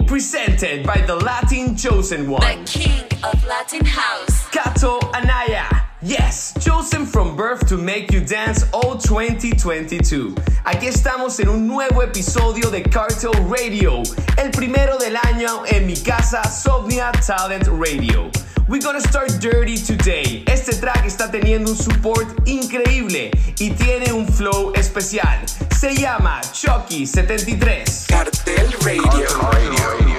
Presented by the Latin Chosen One, the King of Latin House, Kato Anaya. Yes, chosen from birth to make you dance all 2022. Aquí estamos en un nuevo episodio de Cartel Radio, el primero del año en mi casa Sovnia Talent Radio. We're gonna start dirty today. Este track está teniendo un support increíble y tiene un flow especial. Se llama Chucky73. Cartel Radio. Cartel Radio.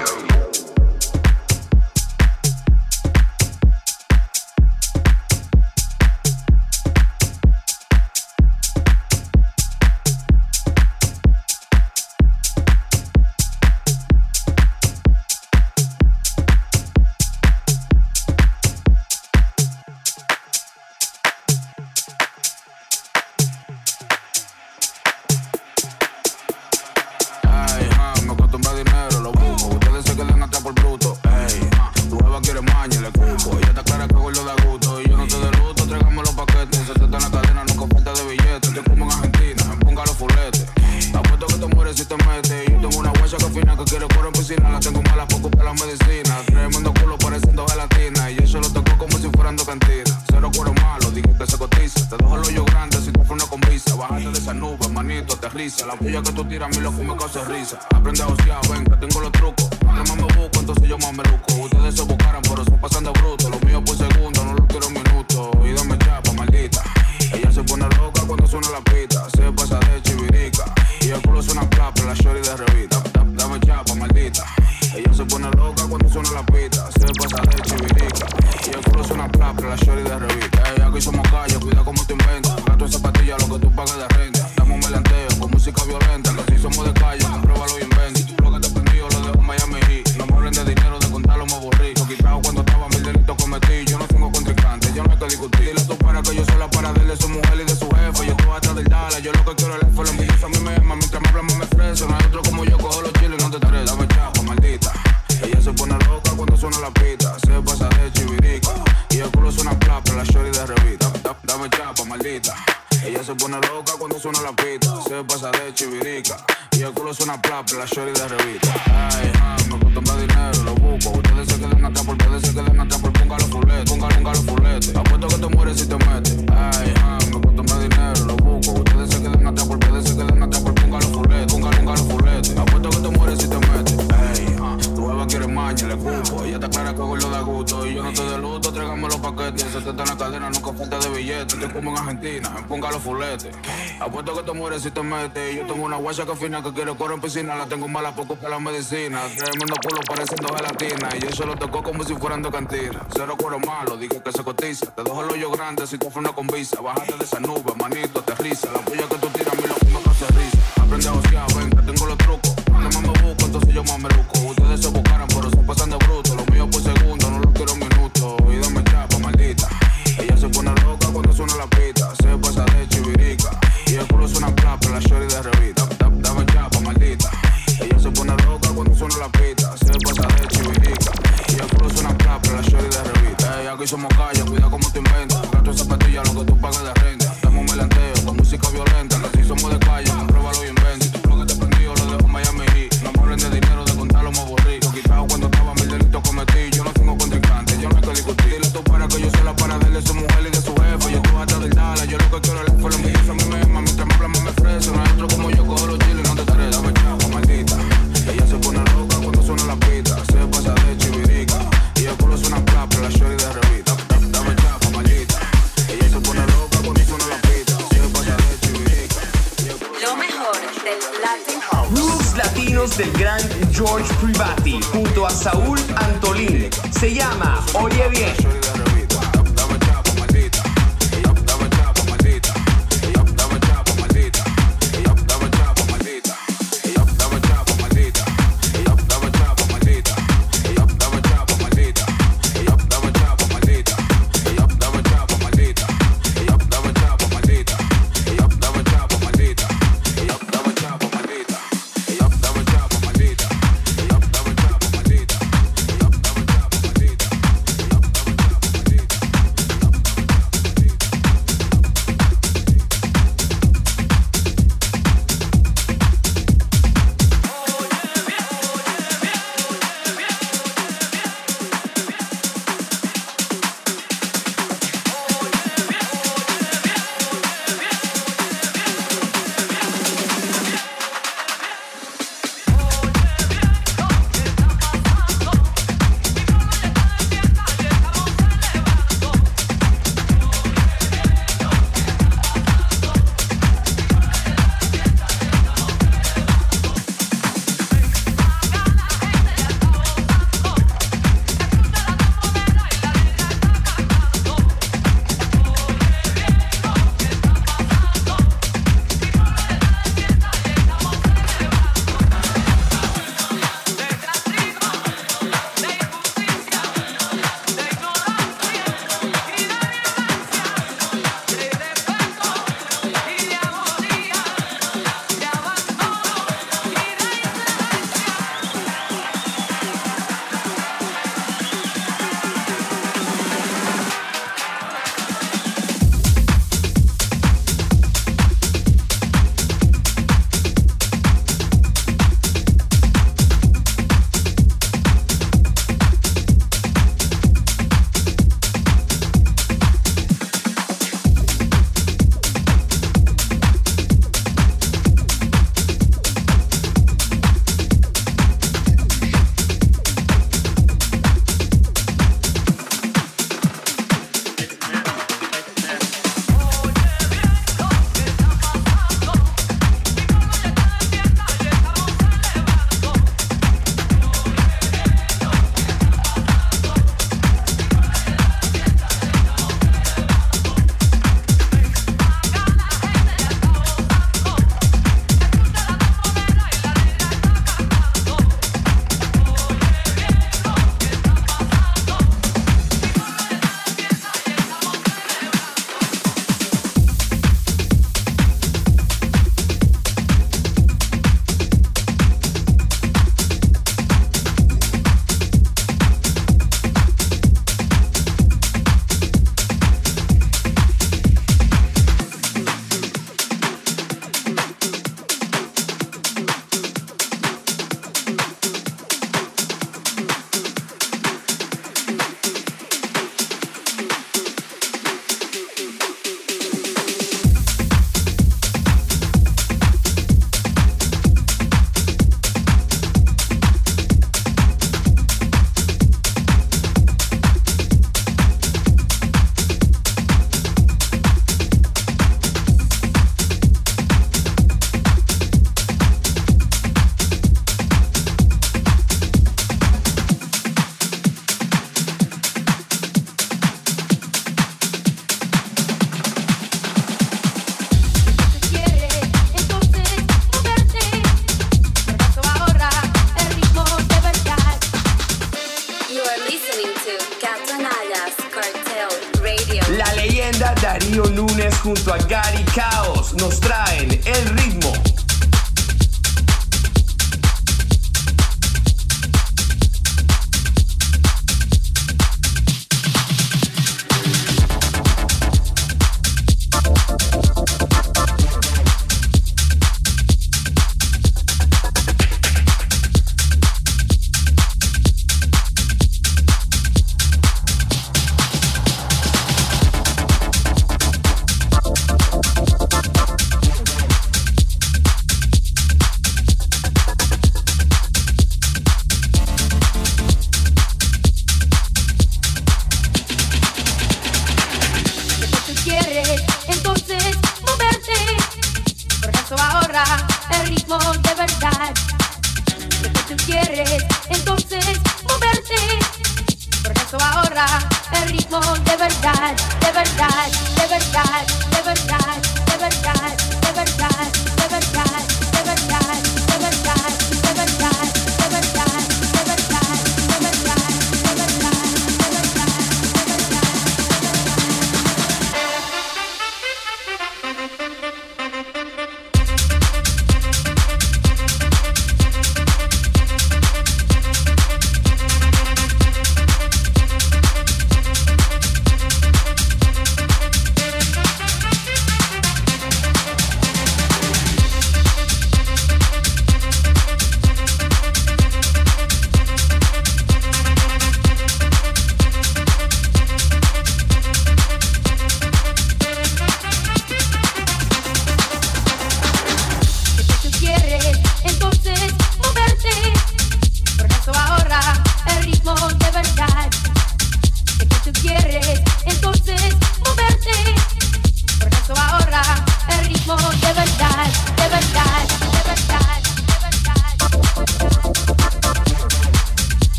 muchacha que fina que quiere coro en piscina. La tengo mala poco para la medicina. Tremendo culo pareciendo gelatina. Y yo se lo tocó como si fueran de cantina. Cero cuero malo, dije que se cotiza. Te dejo el hoyo grande si tú una con visa. Bájate de esa nube, manito, te risa La puya que tú tiras, mi loco me hace risa. Aprende a osear, ven, tengo los trucos. Cuando me busco, entonces yo más me busco. porque los lejos los míos a mí me mami, mientras me hablamos me freso. No hay otro como yo, cojo los chiles, no te tres, dame chavo, maldita. Ella se pone loca cuando suena la pita, se pasa de chivirica. Y el culo suena plapa, la shorty de revista. Dame chapa, maldita. Ella se pone loca cuando suena la pita, se pasa de chivirica. Lo mejor del Latin House. Moves latinos del gran George Privati junto a Saúl Antolín. Se llama Oye Bien.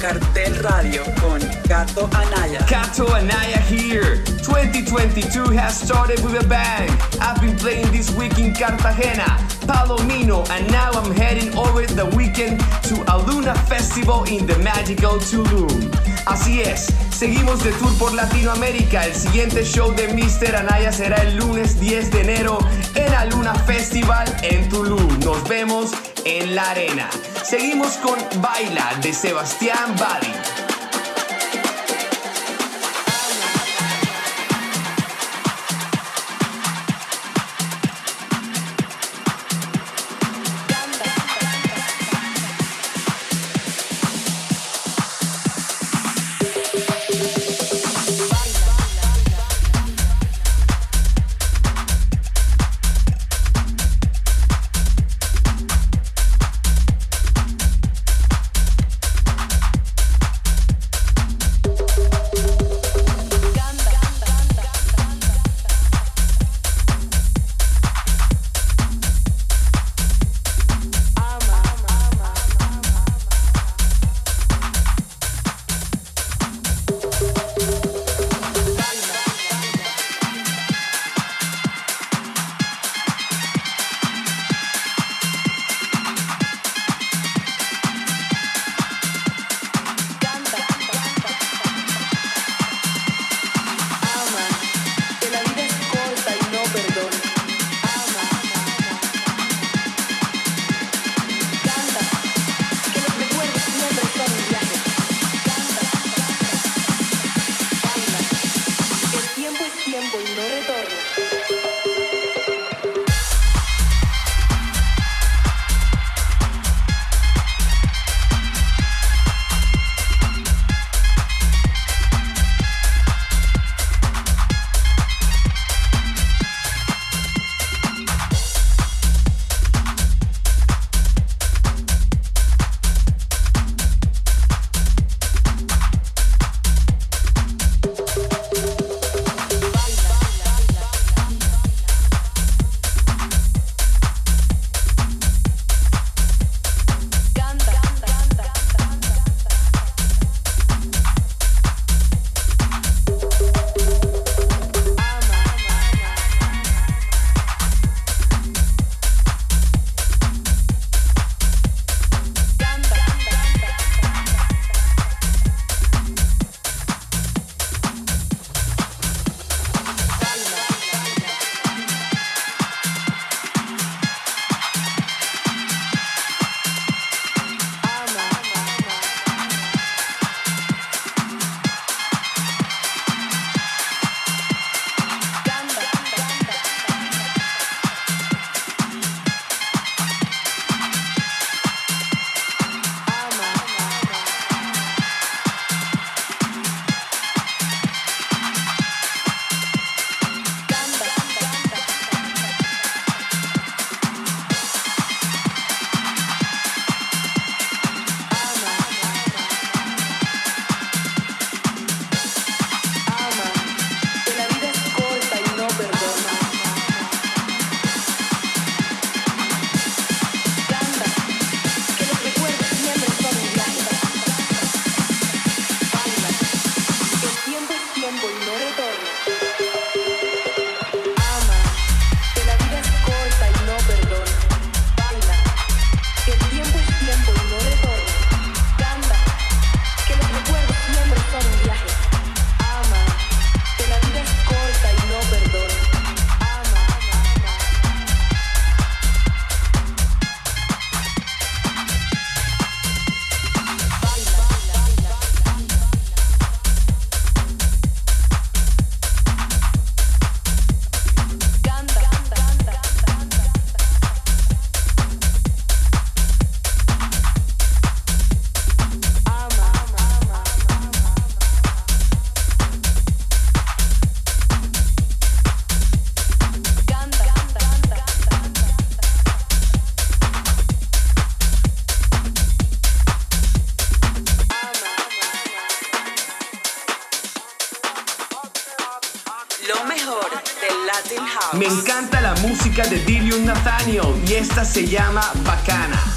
Cartel Radio con Gato Anaya. Kato Anaya here. 2022 has started with a bang. I've been playing this week in Cartagena, Palomino, and now I'm heading over the weekend to a Luna Festival in the magical Tulum. Así es, seguimos de tour por Latinoamérica. El siguiente show de Mr. Anaya será el lunes 10 de enero en la Luna Festival en Tulum. Nos vemos en la arena. Seguimos con Baila de Sebastián Badi. Me encanta la música de Dilium Nathaniel y esta se llama Bacana.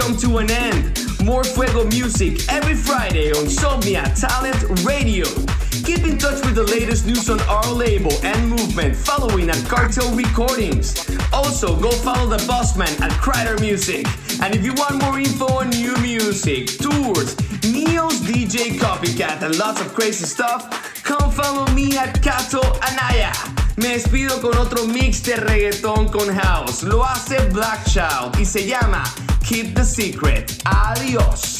Come to an end. More Fuego music every Friday on Somnia Talent Radio. Keep in touch with the latest news on our label and movement following at Cartel Recordings. Also, go follow the bossman at Crider Music. And if you want more info on new music, tours, Neo's DJ Copycat, and lots of crazy stuff, come follow me at Cato Anaya. Me despido con otro mix de reggaetón con house. Lo hace Black Child y se llama Keep the Secret. Adiós.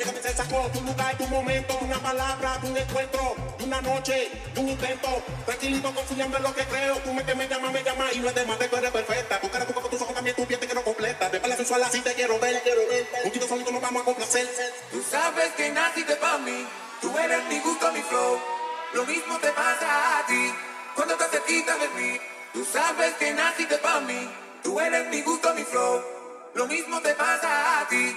Una Barbie, muñeca que se sacó tu lugar, tu momento, una palabra, un encuentro, una noche, un intento. Tranquilito, confiando en lo que creo. Tú me que me llama, me llama y no es de más, tú eres perfecta. Tu cara, tu con tus ojos también, tu piel te quiero completa. De pala sensual así te quiero ver, quiero ver. Un solito nos vamos a complacer. Tú sabes que naciste pa' mí, tú eres mi gusto, mi flow. Lo mismo te pasa a ti, cuando te cerquitas de mí. Tú sabes que naciste pa' mí, tú eres mi gusto, mi flow. Lo mismo te pasa a ti.